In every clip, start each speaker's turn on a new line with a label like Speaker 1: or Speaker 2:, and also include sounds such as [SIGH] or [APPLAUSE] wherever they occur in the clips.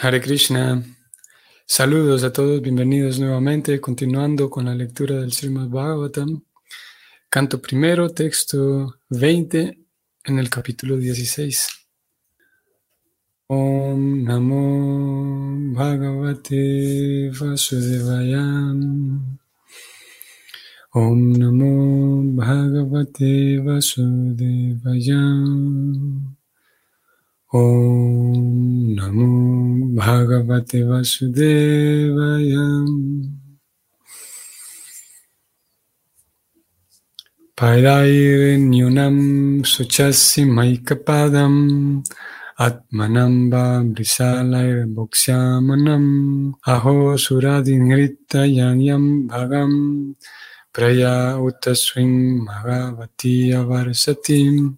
Speaker 1: Hare Krishna. Saludos a todos, bienvenidos nuevamente, continuando con la lectura del Srimad Bhagavatam. Canto primero, texto 20 en el capítulo 16. Om Namo Bhagavate Vasudevaya. Om Namo Bhagavate Vasudevaya. Om Namo Bhagavate Vasudevaya. Pairairenyunam suchasi maikapadam atmanamba brisalair bhoksyamanam aho suradingrita yanyam bhagam praya utaswing magavati avarsatim.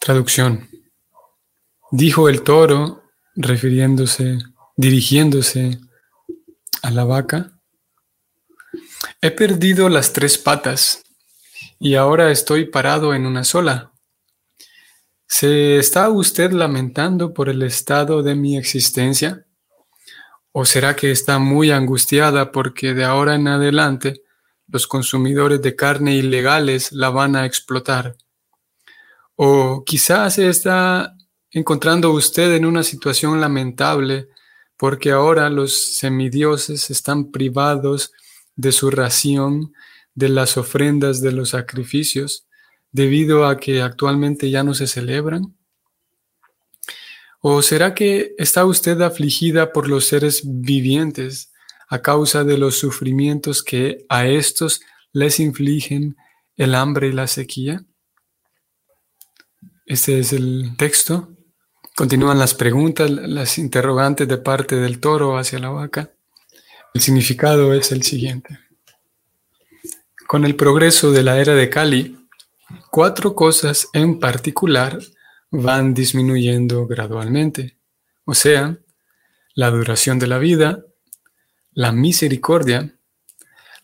Speaker 1: Traducción. Dijo el toro, refiriéndose, dirigiéndose a la vaca, he perdido las tres patas y ahora estoy parado en una sola. ¿Se está usted lamentando por el estado de mi existencia? ¿O será que está muy angustiada porque de ahora en adelante los consumidores de carne ilegales la van a explotar? ¿O quizás está encontrando usted en una situación lamentable porque ahora los semidioses están privados de su ración, de las ofrendas, de los sacrificios, debido a que actualmente ya no se celebran? ¿O será que está usted afligida por los seres vivientes a causa de los sufrimientos que a estos les infligen el hambre y la sequía? Este es el texto Continúan las preguntas, las interrogantes de parte del toro hacia la vaca. El significado es el siguiente. Con el progreso de la era de Kali, cuatro cosas en particular van disminuyendo gradualmente, o sea, la duración de la vida, la misericordia,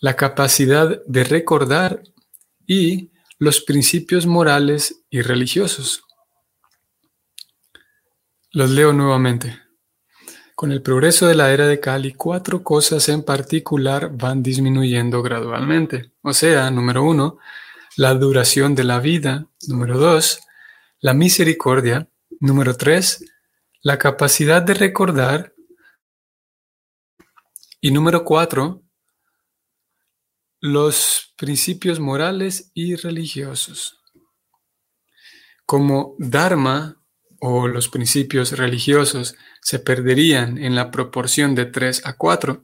Speaker 1: la capacidad de recordar y los principios morales y religiosos. Los leo nuevamente. Con el progreso de la era de Kali, cuatro cosas en particular van disminuyendo gradualmente. O sea, número uno, la duración de la vida. Número dos, la misericordia. Número tres, la capacidad de recordar. Y número cuatro, los principios morales y religiosos. Como Dharma o los principios religiosos se perderían en la proporción de 3 a 4,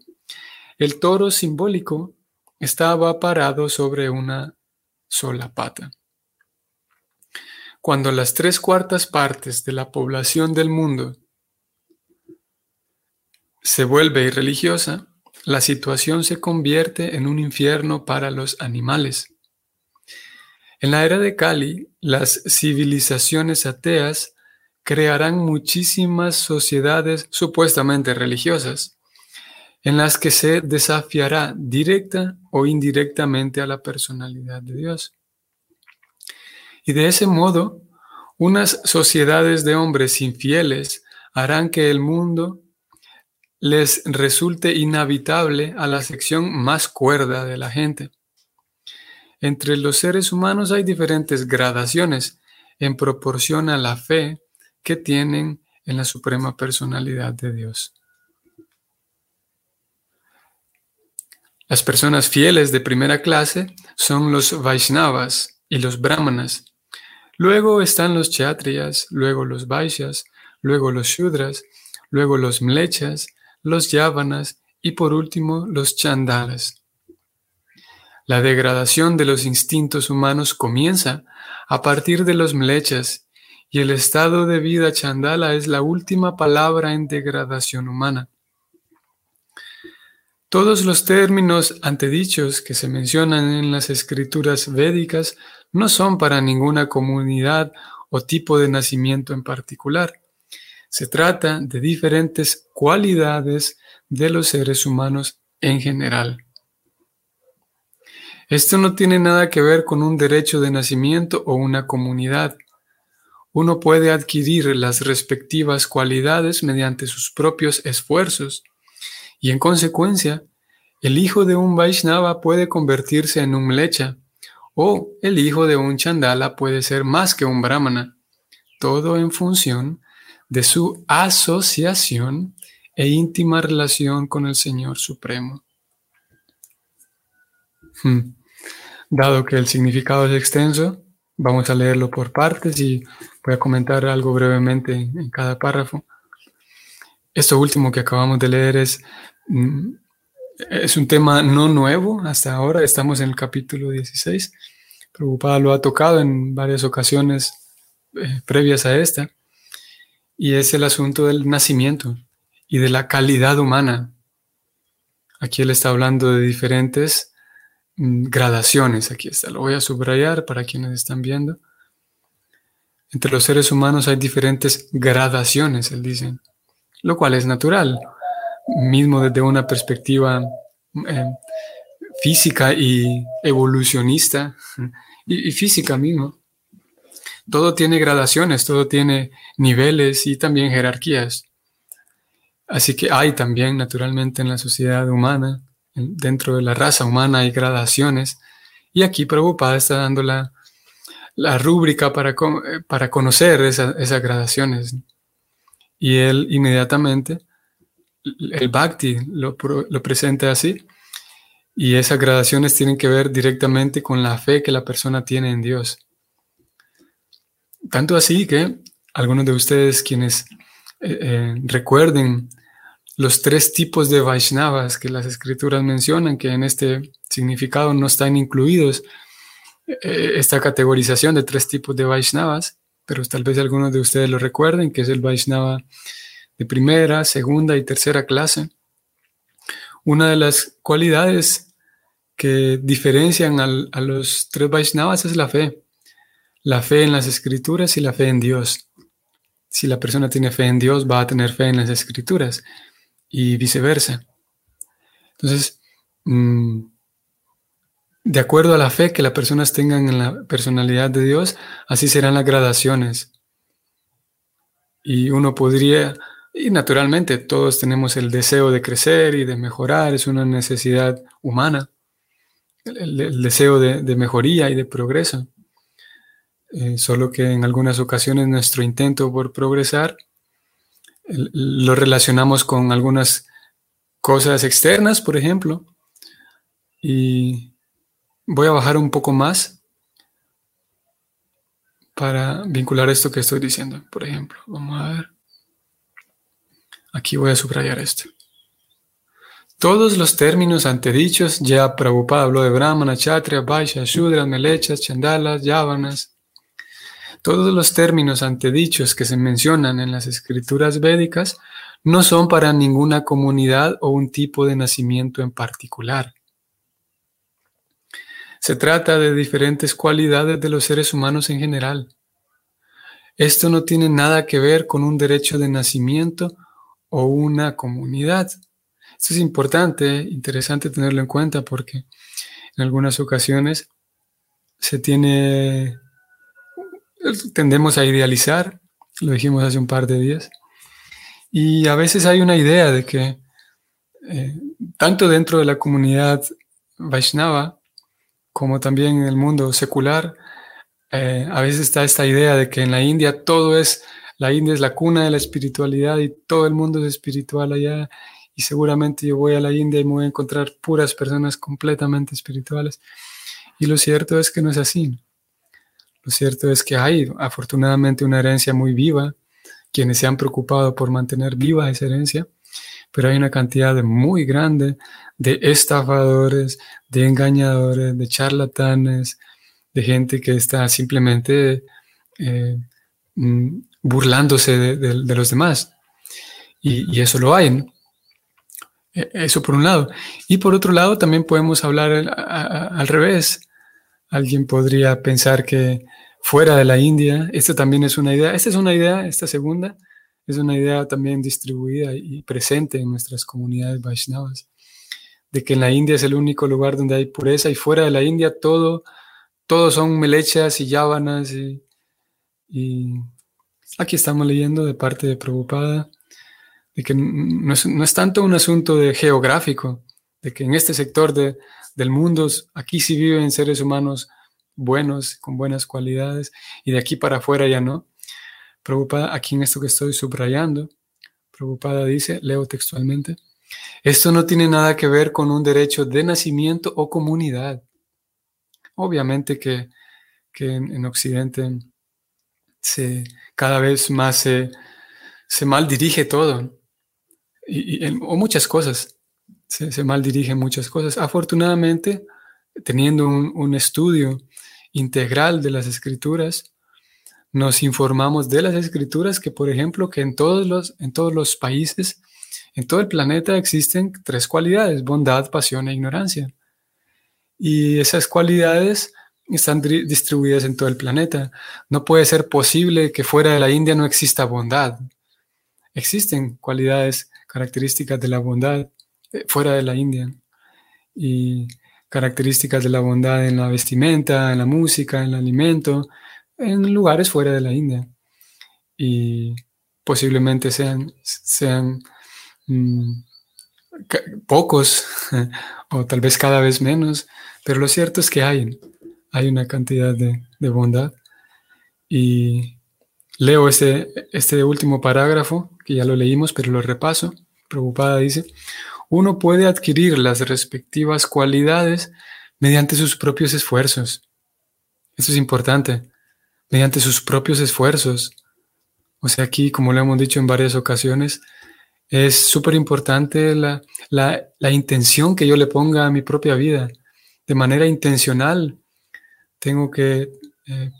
Speaker 1: el toro simbólico estaba parado sobre una sola pata. Cuando las tres cuartas partes de la población del mundo se vuelve irreligiosa, la situación se convierte en un infierno para los animales. En la era de Kali, las civilizaciones ateas crearán muchísimas sociedades supuestamente religiosas, en las que se desafiará directa o indirectamente a la personalidad de Dios. Y de ese modo, unas sociedades de hombres infieles harán que el mundo les resulte inhabitable a la sección más cuerda de la gente. Entre los seres humanos hay diferentes gradaciones en proporción a la fe que tienen en la suprema personalidad de Dios. Las personas fieles de primera clase son los Vaishnavas y los Brahmanas. Luego están los Kshatriyas, luego los Vaishyas, luego los Shudras, luego los Mlechas, los Yavanas y por último los Chandalas. La degradación de los instintos humanos comienza a partir de los Mlechas y el estado de vida chandala es la última palabra en degradación humana. Todos los términos antedichos que se mencionan en las escrituras védicas no son para ninguna comunidad o tipo de nacimiento en particular. Se trata de diferentes cualidades de los seres humanos en general. Esto no tiene nada que ver con un derecho de nacimiento o una comunidad uno puede adquirir las respectivas cualidades mediante sus propios esfuerzos y en consecuencia, el hijo de un Vaishnava puede convertirse en un Mlecha o el hijo de un Chandala puede ser más que un Brahmana, todo en función de su asociación e íntima relación con el Señor Supremo. Hmm. Dado que el significado es extenso, vamos a leerlo por partes y voy a comentar algo brevemente en cada párrafo. Esto último que acabamos de leer es, mm, es un tema no nuevo hasta ahora, estamos en el capítulo 16. Prabhupada lo ha tocado en varias ocasiones eh, previas a esta, y es el asunto del nacimiento y de la calidad humana. Aquí él está hablando de diferentes gradaciones, aquí está, lo voy a subrayar para quienes están viendo. Entre los seres humanos hay diferentes gradaciones, él dice lo cual es natural, mismo desde una perspectiva eh, física y evolucionista, [LAUGHS] y, física mismo. Todo tiene gradaciones, todo tiene niveles y también jerarquías. Así que hay también, naturalmente, en la sociedad humana, dentro de la raza humana, hay gradaciones. Y aquí Prabhupada está dando la, rúbrica para, para conocer esas gradaciones. Y él inmediatamente, el bhakti lo, lo presenta así. Y esas gradaciones tienen que ver directamente con la fe que la persona tiene en Dios. Tanto así que algunos de ustedes quienes eh, eh, recuerden los tres tipos de Vaishnavas que las escrituras mencionan, que en este significado no están incluidos, eh, esta categorización de tres tipos de Vaishnavas, pero tal vez algunos de ustedes lo recuerden, que es el Vaishnava de primera, segunda y tercera clase. Una de las cualidades que diferencian a los tres Vaishnavas es la fe. La fe en las escrituras y la fe en Dios. Si la persona tiene fe en Dios, va a tener fe en las escrituras y viceversa. Entonces, mm, de acuerdo a la fe que las personas tengan en la personalidad de Dios, así serán las gradaciones. Y uno podría, y naturalmente todos tenemos el deseo de crecer y de mejorar, es una necesidad humana, el, deseo de, mejoría y de progreso. Eh, solo que en algunas ocasiones nuestro intento por progresar lo relacionamos con algunas cosas externas, por ejemplo, y Voy a bajar un poco más para vincular esto que estoy diciendo. Por ejemplo, vamos a ver. Aquí voy a subrayar esto. Todos los términos antedichos, ya Prabhupada habló de Brahmana, Kshatriya, Vaishya, Shudras, Melechas, Chandalas, Yavanas. Todos los términos antedichos que se mencionan en las escrituras védicas no son para ninguna comunidad o un tipo de nacimiento en particular. Se trata de diferentes cualidades de los seres humanos en general. Esto no tiene nada que ver con un derecho de nacimiento o una comunidad. Esto es importante, interesante tenerlo en cuenta porque en algunas ocasiones se tiene, tendemos a idealizar, lo dijimos hace un par de días, y a veces hay una idea de que eh, tanto dentro de la comunidad Vaishnava como también en el mundo secular, eh, a veces está esta idea de que en la India todo es, la India es la cuna de la espiritualidad y todo el mundo es espiritual allá y seguramente yo voy a la India y me voy a encontrar puras personas completamente espirituales. Y lo cierto es que no es así. Lo cierto es que hay afortunadamente una herencia muy viva, quienes se han preocupado por mantener viva esa herencia, pero hay una cantidad muy grande de estafadores, de engañadores, de charlatanes, de gente que está simplemente eh, mm, burlándose de, los demás. Y, eso lo hay. E, eso por un lado. Y por otro lado, también podemos hablar al revés. Alguien podría pensar que fuera de la India, esta también es una idea, esta es una idea, esta segunda, es una idea también distribuida y presente en nuestras comunidades Vaishnavas, de que en la India es el único lugar donde hay pureza y fuera de la India todo, todo son melechas y yávanas y, Aquí estamos leyendo de parte de Prabhupada de que no es, tanto un asunto de geográfico, de que en este sector del mundo aquí sí viven seres humanos buenos, con buenas cualidades, y de aquí para afuera ya no. Prabhupada, aquí en esto que estoy subrayando, Prabhupada dice, leo textualmente, esto no tiene nada que ver con un derecho de nacimiento o comunidad. Obviamente que, en, Occidente se, cada vez más se, se mal dirige todo, y, o muchas cosas, se, mal dirigen muchas cosas. Afortunadamente, teniendo un estudio integral de las escrituras, nos informamos de las escrituras que, por ejemplo, que en todos los, en todos los países, en todo el planeta existen tres cualidades, bondad, pasión e ignorancia. Y esas cualidades están distribuidas en todo el planeta. No puede ser posible que fuera de la India no exista bondad. Existen cualidades, características de la bondad fuera de la India. Y características de la bondad en la vestimenta, en la música, en el alimento, en lugares fuera de la India. Y posiblemente sean, sean mm, pocos [LAUGHS] o tal vez cada vez menos, pero lo cierto es que hay, hay una cantidad de, de bondad. Y leo este, este último parágrafo, que ya lo leímos, pero lo repaso. Preocupada dice, uno puede adquirir las respectivas cualidades mediante sus propios esfuerzos. Eso es importante, mediante sus propios esfuerzos. O sea, aquí, como lo hemos dicho en varias ocasiones, es súper importante la, intención que yo le ponga a mi propia vida. De manera intencional, tengo que eh,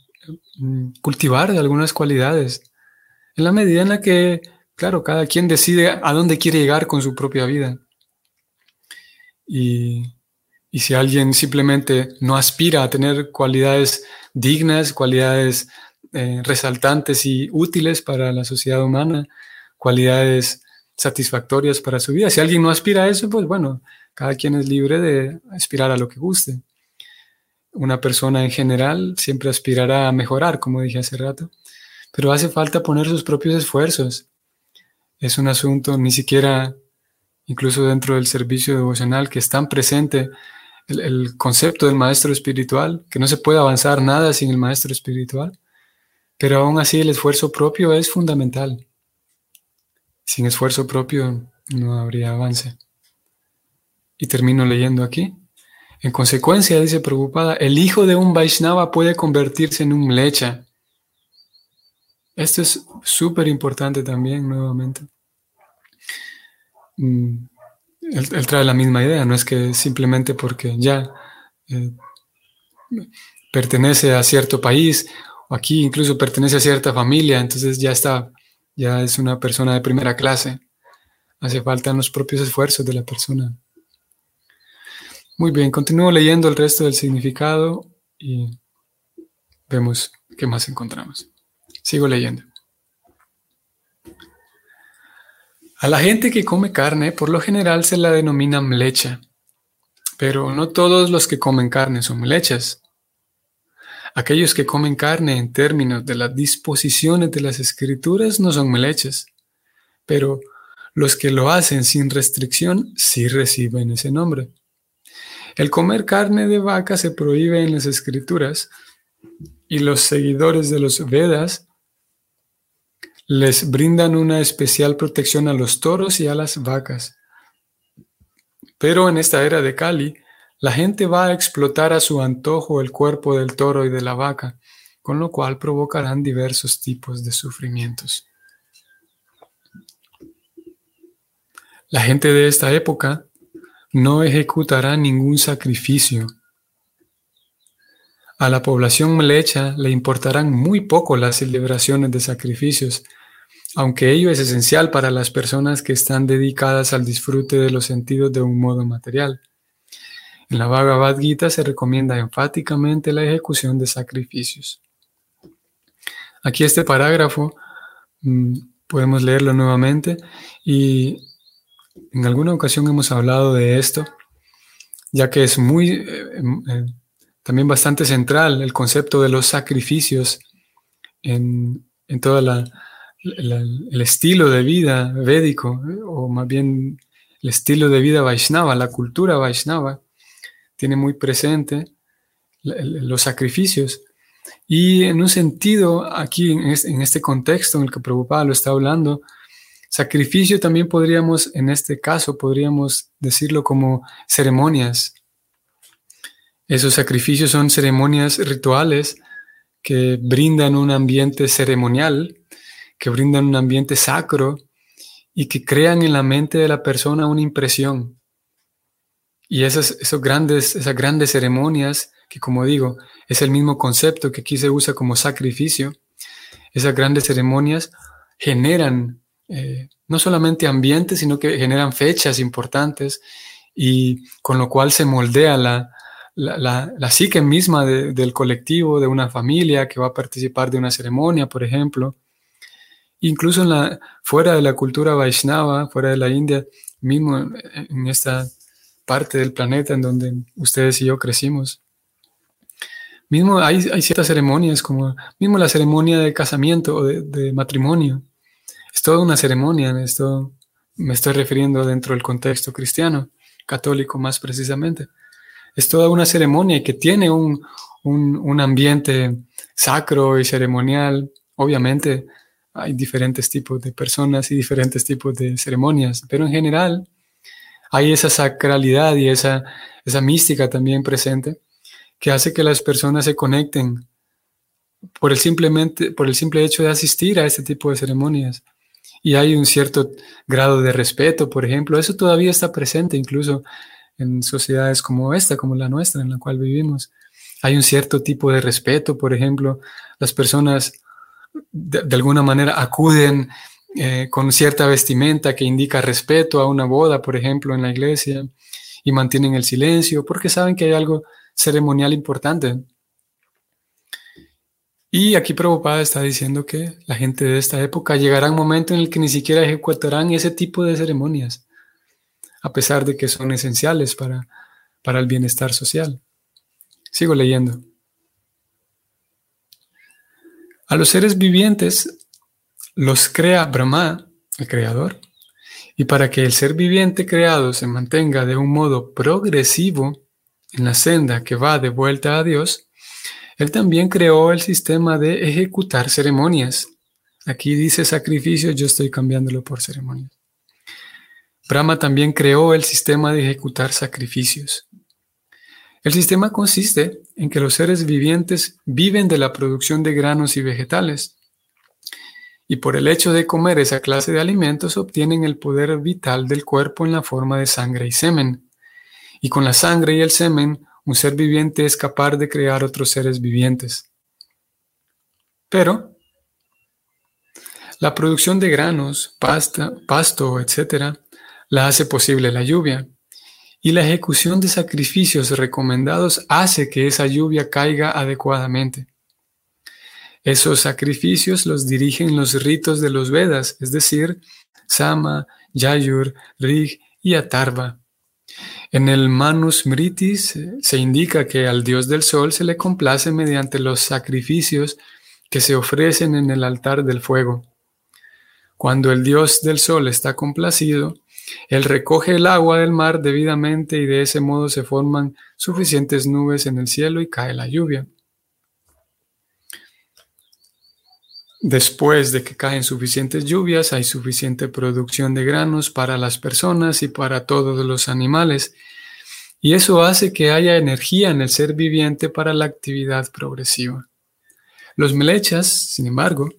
Speaker 1: cultivar algunas cualidades. En la medida en la que, claro, cada quien decide a dónde quiere llegar con su propia vida. Y, si alguien simplemente no aspira a tener cualidades dignas, cualidades eh, resaltantes y útiles para la sociedad humana, cualidades satisfactorias para su vida, si alguien no aspira a eso, pues bueno, cada quien es libre de aspirar a lo que guste. Una persona en general siempre aspirará a mejorar, como dije hace rato, pero hace falta poner sus propios esfuerzos. Es un asunto ni siquiera incluso dentro del servicio devocional, que es tan presente el, concepto del maestro espiritual, que no se puede avanzar nada sin el maestro espiritual, pero aún así el esfuerzo propio es fundamental. Sin esfuerzo propio no habría avance. Y termino leyendo aquí. En consecuencia, dice preocupada, el hijo de un Vaishnava puede convertirse en un mlecha. Esto es súper importante también, nuevamente. Mm, él, trae la misma idea, no es que simplemente porque ya eh, pertenece a cierto país, o aquí incluso pertenece a cierta familia, entonces ya está, ya es una persona de primera clase. Hace falta los propios esfuerzos de la persona. Muy bien, continúo leyendo el resto del significado y vemos qué más encontramos. Sigo leyendo. A la gente que come carne, por lo general se la denomina mlecha, pero no todos los que comen carne son mlechas. Aquellos que comen carne en términos de las disposiciones de las escrituras no son mlechas, pero los que lo hacen sin restricción sí reciben ese nombre. El comer carne de vaca se prohíbe en las escrituras y los seguidores de los Vedas les brindan una especial protección a los toros y a las vacas. Pero en esta era de Cali, la gente va a explotar a su antojo el cuerpo del toro y de la vaca, con lo cual provocarán diversos tipos de sufrimientos. La gente de esta época no ejecutará ningún sacrificio. A la población mlecha le importarán muy poco las celebraciones de sacrificios, aunque ello es esencial para las personas que están dedicadas al disfrute de los sentidos de un modo material. En la Bhagavad Gita se recomienda enfáticamente la ejecución de sacrificios. Aquí este parágrafo mm, podemos leerlo nuevamente y en alguna ocasión hemos hablado de esto, ya que es muy eh, eh, también bastante central el concepto de los sacrificios en, en todo el estilo de vida védico, o más bien el estilo de vida Vaishnava, la cultura Vaishnava, tiene muy presente los sacrificios. Y en un sentido, aquí en este contexto en el que Prabhupada lo está hablando, sacrificio también podríamos, en este caso, podríamos decirlo como ceremonias. Esos sacrificios son ceremonias rituales que brindan un ambiente ceremonial, que brindan un ambiente sacro y que crean en la mente de la persona una impresión. Y esas, esos grandes, esas grandes ceremonias, que como digo, es el mismo concepto que aquí se usa como sacrificio, esas grandes ceremonias generan eh, no solamente ambientes, sino que generan fechas importantes y con lo cual se moldea la, la, psique misma del colectivo, de una familia que va a participar de una ceremonia, por ejemplo. Incluso en la, fuera de la cultura Vaishnava, fuera de la India, mismo en esta parte del planeta en donde ustedes y yo crecimos. Mismo hay, hay ciertas ceremonias, como mismo la ceremonia de casamiento o de, matrimonio. Es toda una ceremonia, esto me estoy refiriendo dentro del contexto cristiano, católico más precisamente. Es toda una ceremonia que tiene un, un ambiente sacro y ceremonial. Obviamente hay diferentes tipos de personas y diferentes tipos de ceremonias, pero en general hay esa sacralidad y esa, esa mística también presente que hace que las personas se conecten por el, simplemente, por el simple hecho de asistir a este tipo de ceremonias. Y hay un cierto grado de respeto, por ejemplo. Eso todavía está presente incluso en sociedades como esta, como la nuestra, en la cual vivimos. Hay un cierto tipo de respeto, por ejemplo. Las personas de, alguna manera acuden eh, con cierta vestimenta que indica respeto a una boda, por ejemplo, en la iglesia, y mantienen el silencio porque saben que hay algo ceremonial importante. Y aquí Prabhupada está diciendo que la gente de esta época llegará un momento en el que ni siquiera ejecutarán ese tipo de ceremonias, a pesar de que son esenciales para, para el bienestar social. Sigo leyendo. A los seres vivientes los crea Brahma, el creador, y para que el ser viviente creado se mantenga de un modo progresivo, en la senda que va de vuelta a Dios, Él también creó el sistema de ejecutar ceremonias. Aquí dice sacrificio, yo estoy cambiándolo por ceremonias. Brahma también creó el sistema de ejecutar sacrificios. El sistema consiste en que los seres vivientes viven de la producción de granos y vegetales, y por el hecho de comer esa clase de alimentos obtienen el poder vital del cuerpo en la forma de sangre y semen y con la sangre y el semen un ser viviente es capaz de crear otros seres vivientes. Pero la producción de granos, pasta, pasto, etc., la hace posible la lluvia, y la ejecución de sacrificios recomendados hace que esa lluvia caiga adecuadamente. Esos sacrificios los dirigen los ritos de los Vedas, es decir, Sama, Yayur, Rig y Atarva. En el Manus Mritis se indica que al dios del sol se le complace mediante los sacrificios que se ofrecen en el altar del fuego. Cuando el dios del sol está complacido, él recoge el agua del mar debidamente y de ese modo se forman suficientes nubes en el cielo y cae la lluvia. Después de que caen suficientes lluvias, hay suficiente producción de granos para las personas y para todos los animales, y eso hace que haya energía en el ser viviente para la actividad progresiva. Los melechas, sin embargo,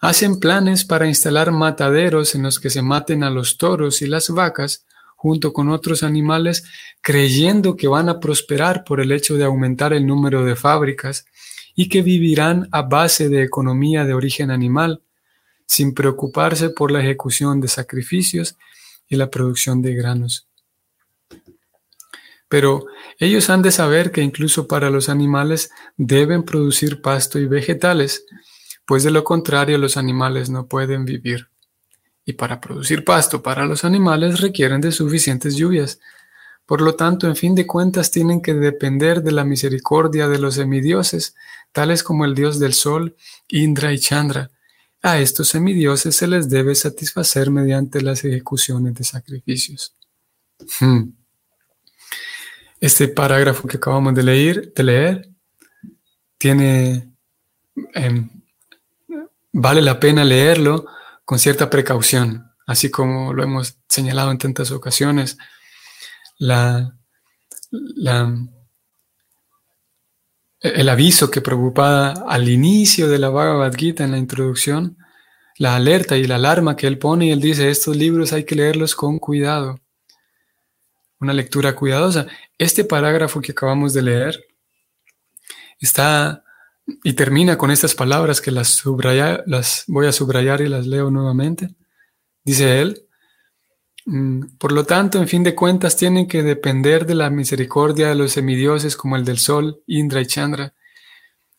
Speaker 1: hacen planes para instalar mataderos en los que se maten a los toros y las vacas junto con otros animales, creyendo que van a prosperar por el hecho de aumentar el número de fábricas y que vivirán a base de economía de origen animal, sin preocuparse por la ejecución de sacrificios y la producción de granos. Pero ellos han de saber que incluso para los animales deben producir pasto y vegetales, pues de lo contrario los animales no pueden vivir. Y para producir pasto para los animales requieren de suficientes lluvias, por lo tanto, en fin de cuentas, tienen que depender de la misericordia de los semidioses, tales como el dios del sol, Indra y Chandra, a estos semidioses se les debe satisfacer mediante las ejecuciones de sacrificios. Hmm. Este parágrafo que acabamos de leer, de leer tiene, em, vale la pena leerlo con cierta precaución, así como lo hemos señalado en tantas ocasiones. El aviso que preocupada al inicio de la Bhagavad Gita en la introducción, la alerta y la alarma que él pone y él dice, estos libros hay que leerlos con cuidado. Una lectura cuidadosa. Este parágrafo que acabamos de leer está y termina con estas palabras que las, las voy a subrayar y las leo nuevamente. Dice él, mm, por lo tanto, en fin de cuentas, tienen que depender de la misericordia de los semidioses como el del sol, Indra y Chandra.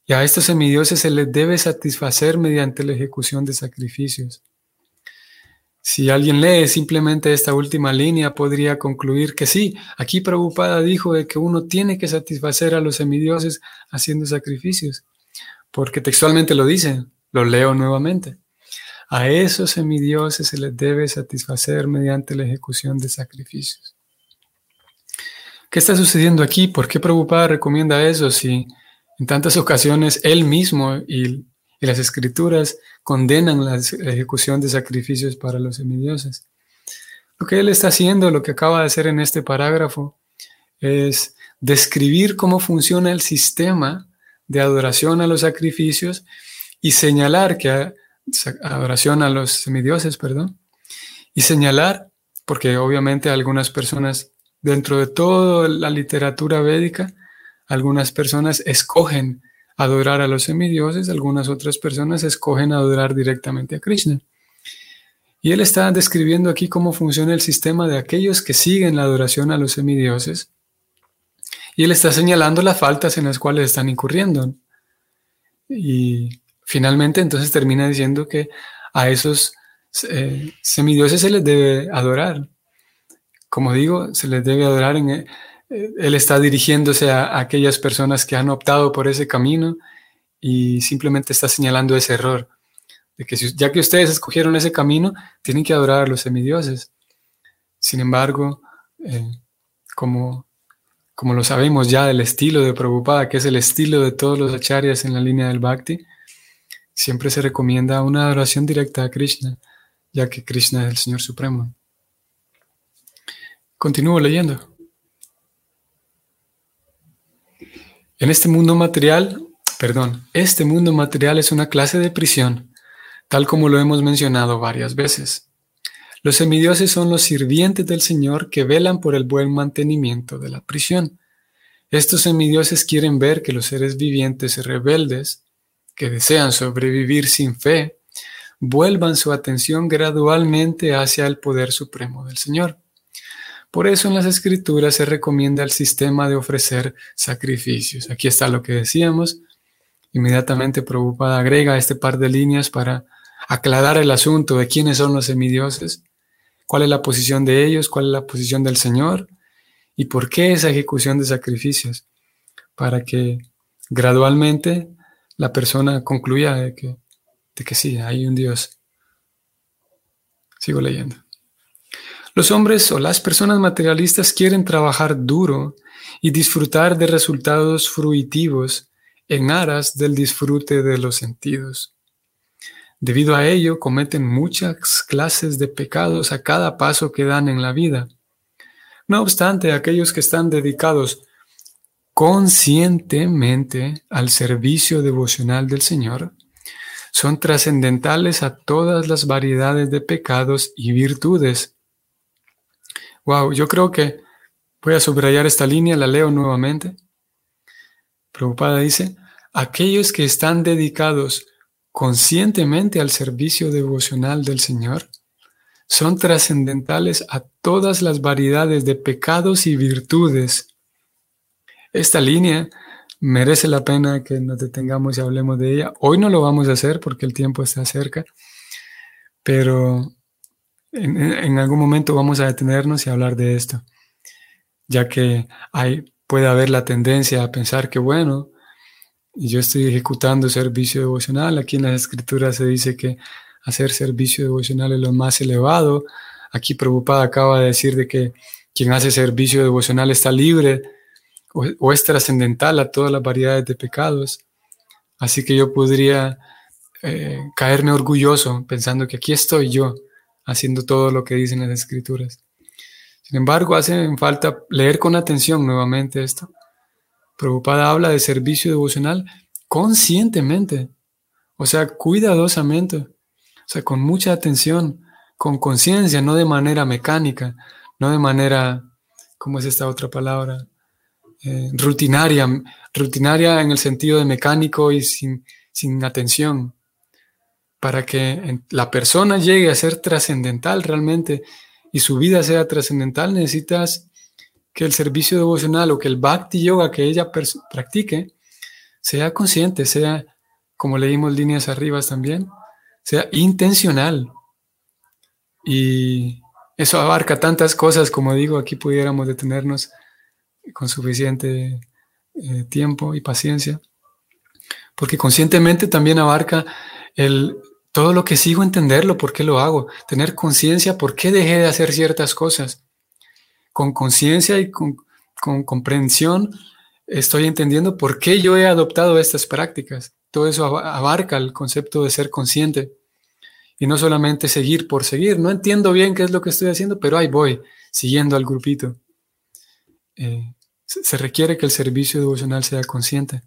Speaker 1: Y a estos semidioses se les debe satisfacer mediante la ejecución de sacrificios. Si alguien lee simplemente esta última línea, podría concluir que sí, aquí Prabhupada dijo de que uno tiene que satisfacer a los semidioses haciendo sacrificios, porque textualmente lo dice, lo leo nuevamente. A esos semidioses se les debe satisfacer mediante la ejecución de sacrificios. ¿Qué está sucediendo aquí? ¿Por qué Prabhupada recomienda eso si en tantas ocasiones él mismo y y las escrituras condenan la ejecución de sacrificios para los semidioses. Lo que él está haciendo, lo que acaba de hacer en este parágrafo, es describir cómo funciona el sistema de adoración a los sacrificios y señalar que adoración a los semidioses, perdón, y señalar, porque obviamente algunas personas dentro de toda la literatura védica, algunas personas escogen adorar a los semidioses, algunas otras personas escogen adorar directamente a Krishna. Y él está describiendo aquí cómo funciona el sistema de aquellos que siguen la adoración a los semidioses. Y él está señalando las faltas en las cuales están incurriendo. Y finalmente entonces termina diciendo que a esos eh, semidioses se les debe adorar. Como digo, se les debe adorar en, él está dirigiéndose a, aquellas personas que han optado por ese camino y simplemente está señalando ese error, de que ya que ustedes escogieron ese camino, tienen que adorar a los semidioses. Sin embargo, eh, como, como lo sabemos ya del estilo de Prabhupada, que es el estilo de todos los acharyas en la línea del Bhakti, siempre se recomienda una adoración directa a Krishna, ya que Krishna es el Señor Supremo. Continúo leyendo. En este mundo material, perdón, este mundo material es una clase de prisión, tal como lo hemos mencionado varias veces. Los semidioses son los sirvientes del Señor que velan por el buen mantenimiento de la prisión. Estos semidioses quieren ver que los seres vivientes rebeldes, que desean sobrevivir sin fe, vuelvan su atención gradualmente hacia el poder supremo del Señor. Por eso en las escrituras se recomienda el sistema de ofrecer sacrificios. Aquí está lo que decíamos. Inmediatamente Prabhupada agrega este par de líneas para aclarar el asunto de quiénes son los semidioses, cuál es la posición de ellos, cuál es la posición del Señor y por qué esa ejecución de sacrificios, para que gradualmente la persona concluya de que, de que sí, hay un Dios. Sigo leyendo. Los hombres o las personas materialistas quieren trabajar duro y disfrutar de resultados fruitivos en aras del disfrute de los sentidos. Debido a ello, cometen muchas clases de pecados a cada paso que dan en la vida. No obstante, aquellos que están dedicados conscientemente al servicio devocional del Señor son trascendentales a todas las variedades de pecados y virtudes Wow, yo creo que voy a subrayar esta línea, la leo nuevamente. Preocupada dice, aquellos que están dedicados conscientemente al servicio devocional del Señor son trascendentales a todas las variedades de pecados y virtudes. Esta línea merece la pena que nos detengamos y hablemos de ella. Hoy no lo vamos a hacer porque el tiempo está cerca, pero en, algún momento vamos a detenernos y hablar de esto, ya que hay, puede haber la tendencia a pensar que, bueno, y yo estoy ejecutando servicio devocional. Aquí en las escrituras se dice que hacer servicio devocional es lo más elevado. Aquí Prabhupada acaba de decir de que quien hace servicio devocional está libre o, es trascendental a todas las variedades de pecados. Así que yo podría eh, caerme orgulloso pensando que aquí estoy yo haciendo todo lo que dicen las escrituras. Sin embargo, hace falta leer con atención nuevamente esto. Prabhupada habla de servicio devocional conscientemente, o sea, cuidadosamente, o sea, con mucha atención, con conciencia, no de manera mecánica, no de manera, ¿cómo es esta otra palabra? Eh, rutinaria, rutinaria en el sentido de mecánico y sin, sin atención, para que la persona llegue a ser trascendental realmente y su vida sea trascendental, necesitas que el servicio devocional o que el bhakti yoga que ella practique sea consciente, sea, como leímos líneas arriba también, sea intencional. Y eso abarca tantas cosas, como digo, aquí pudiéramos detenernos con suficiente eh, tiempo y paciencia, porque conscientemente también abarca el todo lo que sigo entenderlo, por qué lo hago, tener conciencia, por qué dejé de hacer ciertas cosas. Con conciencia y con, comprensión estoy entendiendo por qué yo he adoptado estas prácticas. Todo eso abarca el concepto de ser consciente y no solamente seguir por seguir. No entiendo bien qué es lo que estoy haciendo, pero ahí voy, siguiendo al grupito. Eh, se requiere que el servicio devocional sea consciente.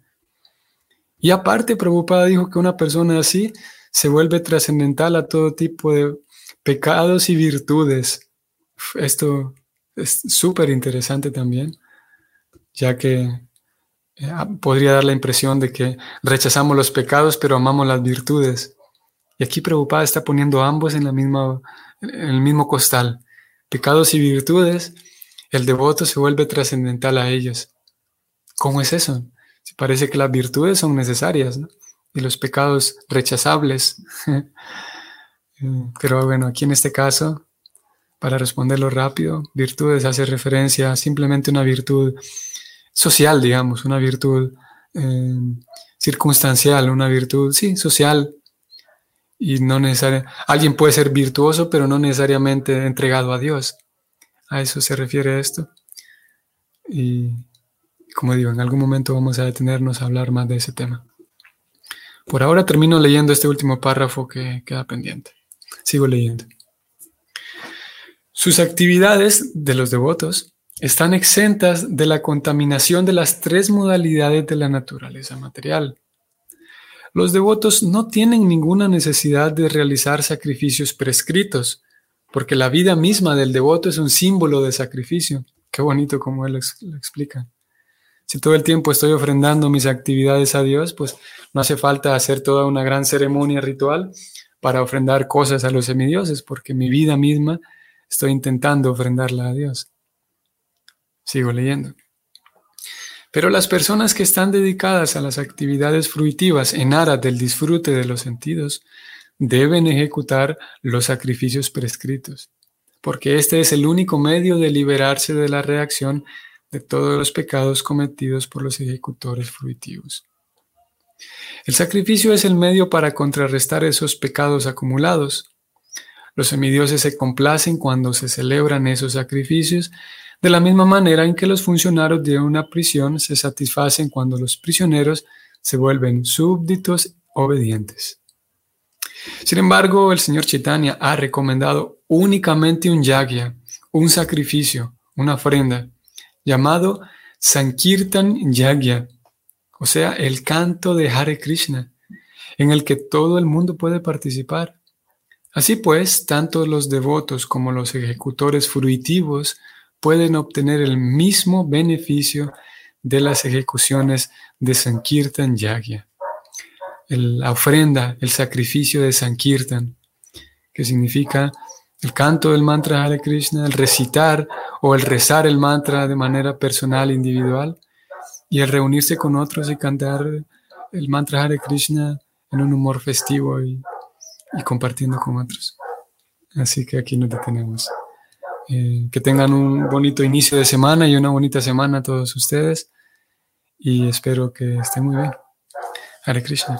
Speaker 1: Y aparte, Prabhupada dijo que una persona así se vuelve trascendental a todo tipo de pecados y virtudes. Esto es súper interesante también, ya que eh, ah, podría dar la impresión de que rechazamos los pecados pero amamos las virtudes. Y aquí Prabhupada está poniendo ambos en, la misma, en el mismo costal. Pecados y virtudes, el devoto se vuelve trascendental a ellos. ¿Cómo es eso? Si parece que las virtudes son necesarias, y los pecados rechazables. [LAUGHS] Pero bueno, aquí en este caso, para responderlo rápido, virtudes hace referencia a simplemente una virtud social, digamos, una virtud eh, circunstancial, una virtud, sí, social. Y no necesariamente, alguien puede ser virtuoso, pero no necesariamente entregado a Dios. A eso se refiere esto. Y como digo, en algún momento vamos a detenernos a hablar más de ese tema. Por ahora termino leyendo este último párrafo que queda pendiente. Sigo leyendo. Sus actividades de los devotos están exentas de la contaminación de las tres modalidades de la naturaleza material. Los devotos no tienen ninguna necesidad de realizar sacrificios prescritos, porque la vida misma del devoto es un símbolo de sacrificio. Qué bonito como él lo explica. Si todo el tiempo estoy ofrendando mis actividades a Dios, pues no hace falta hacer toda una gran ceremonia ritual para ofrendar cosas a los semidioses, porque mi vida misma estoy intentando ofrendarla a Dios. Sigo leyendo. Pero las personas que están dedicadas a las actividades fruitivas en aras del disfrute de los sentidos deben ejecutar los sacrificios prescritos, porque este es el único medio de liberarse de la reacción de todos los pecados cometidos por los ejecutores fruitivos. El sacrificio es el medio para contrarrestar esos pecados acumulados. Los semidioses se complacen cuando se celebran esos sacrificios, de la misma manera en que los funcionarios de una prisión se satisfacen cuando los prisioneros se vuelven súbditos obedientes. Sin embargo, el señor Chaitanya ha recomendado únicamente un yagya, un sacrificio, una ofrenda, llamado Sankirtan Yagya, o sea, el canto de Hare Krishna, en el que todo el mundo puede participar. Así pues, tanto los devotos como los ejecutores fruitivos pueden obtener el mismo beneficio de las ejecuciones de Sankirtan Yagya. La ofrenda, el sacrificio de Sankirtan, que significa el canto del mantra Hare Krishna, el recitar o el rezar el mantra de manera personal, individual, y el reunirse con otros y cantar el mantra Hare Krishna en un humor festivo y, compartiendo con otros. Así que aquí nos detenemos. Eh, que tengan un bonito inicio de semana y una bonita semana todos ustedes y espero que estén muy bien. Hare Krishna.